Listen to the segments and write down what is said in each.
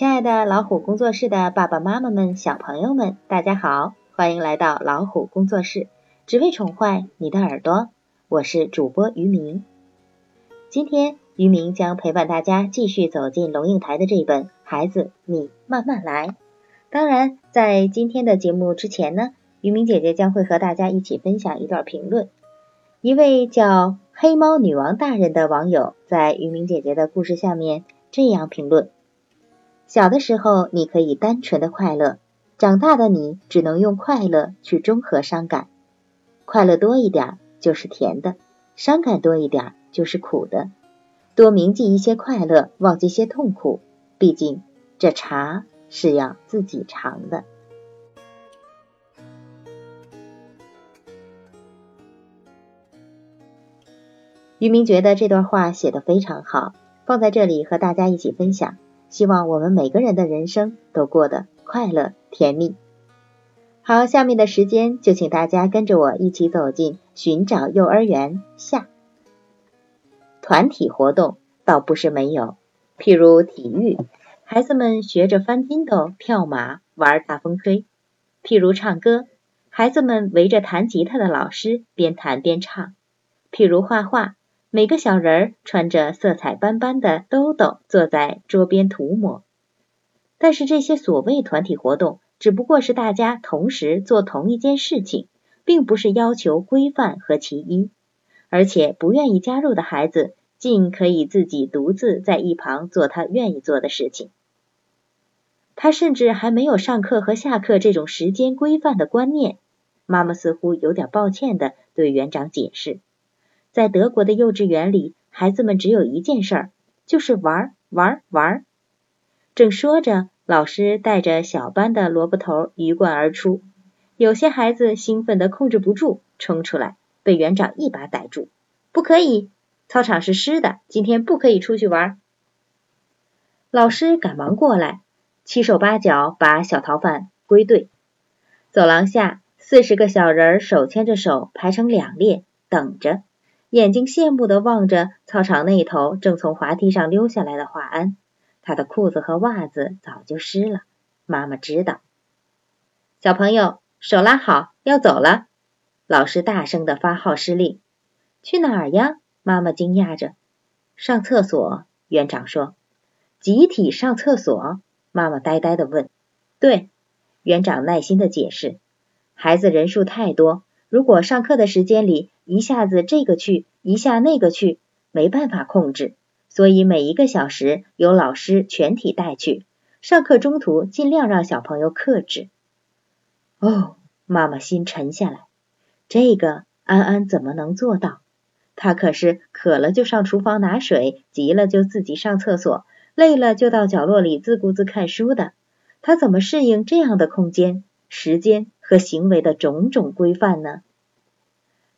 亲爱的老虎工作室的爸爸妈妈们、小朋友们，大家好，欢迎来到老虎工作室，只为宠坏你的耳朵。我是主播于明。今天于明将陪伴大家继续走进龙应台的这一本《孩子，你慢慢来》。当然，在今天的节目之前呢，于明姐姐将会和大家一起分享一段评论。一位叫黑猫女王大人的网友在于明姐姐的故事下面这样评论：小的时候你可以单纯的快乐，长大的你只能用快乐去中和伤感。快乐多一点就是甜的，伤感多一点就是苦的。多铭记一些快乐，忘记些痛苦。毕竟这茶。是要自己尝的。于明觉得这段话写的非常好，放在这里和大家一起分享。希望我们每个人的人生都过得快乐甜蜜。好，下面的时间就请大家跟着我一起走进寻找幼儿园下。团体活动倒不是没有，譬如体育。孩子们学着翻筋斗、跳马、玩大风吹。譬如唱歌，孩子们围着弹吉他的老师边弹边唱。譬如画画，每个小人儿穿着色彩斑斑的兜兜，坐在桌边涂抹。但是这些所谓团体活动，只不过是大家同时做同一件事情，并不是要求规范和其一。而且不愿意加入的孩子，尽可以自己独自在一旁做他愿意做的事情。他甚至还没有上课和下课这种时间规范的观念。妈妈似乎有点抱歉的对园长解释，在德国的幼稚园里，孩子们只有一件事儿，就是玩玩玩。正说着，老师带着小班的萝卜头鱼贯而出，有些孩子兴奋的控制不住，冲出来，被园长一把逮住。不可以，操场是湿的，今天不可以出去玩。老师赶忙过来。七手八脚把小逃犯归队。走廊下，四十个小人儿手牵着手排成两列，等着，眼睛羡慕的望着操场那头正从滑梯上溜下来的华安。他的裤子和袜子早就湿了，妈妈知道。小朋友，手拉好，要走了。老师大声的发号施令。去哪儿呀？妈妈惊讶着。上厕所。园长说。集体上厕所。妈妈呆呆的问：“对。”园长耐心的解释：“孩子人数太多，如果上课的时间里一下子这个去，一下那个去，没办法控制，所以每一个小时由老师全体带去。上课中途尽量让小朋友克制。”哦，妈妈心沉下来。这个安安怎么能做到？他可是渴了就上厨房拿水，急了就自己上厕所。累了就到角落里自顾自看书的，他怎么适应这样的空间、时间和行为的种种规范呢？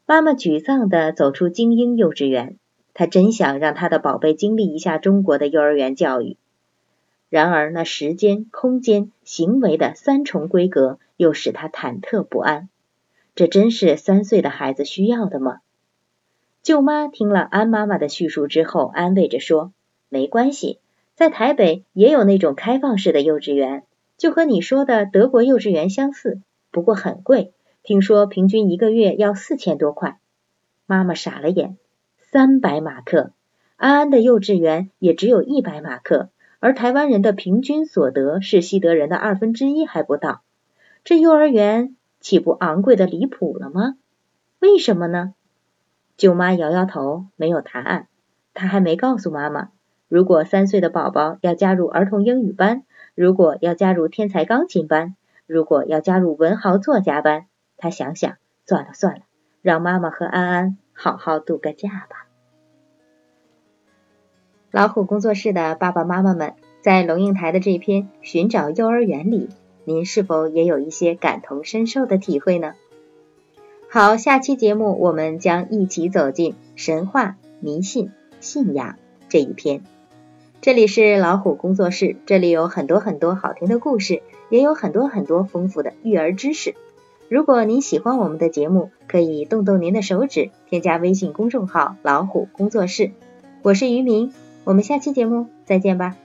妈妈沮丧地走出精英幼稚园，她真想让她的宝贝经历一下中国的幼儿园教育。然而那时间、空间、行为的三重规格又使她忐忑不安。这真是三岁的孩子需要的吗？舅妈听了安妈妈的叙述之后，安慰着说：“没关系。”在台北也有那种开放式的幼稚园，就和你说的德国幼稚园相似，不过很贵，听说平均一个月要四千多块。妈妈傻了眼，三百马克，安安的幼稚园也只有一百马克，而台湾人的平均所得是西德人的二分之一还不到，这幼儿园岂不昂贵的离谱了吗？为什么呢？舅妈摇摇头，没有答案，她还没告诉妈妈。如果三岁的宝宝要加入儿童英语班，如果要加入天才钢琴班，如果要加入文豪作家班，他想想，算了算了，让妈妈和安安好好度个假吧。老虎工作室的爸爸妈妈们，在龙应台的这篇《寻找幼儿园》里，您是否也有一些感同身受的体会呢？好，下期节目我们将一起走进神话、迷信、信仰这一篇。这里是老虎工作室，这里有很多很多好听的故事，也有很多很多丰富的育儿知识。如果您喜欢我们的节目，可以动动您的手指，添加微信公众号“老虎工作室”。我是于明，我们下期节目再见吧。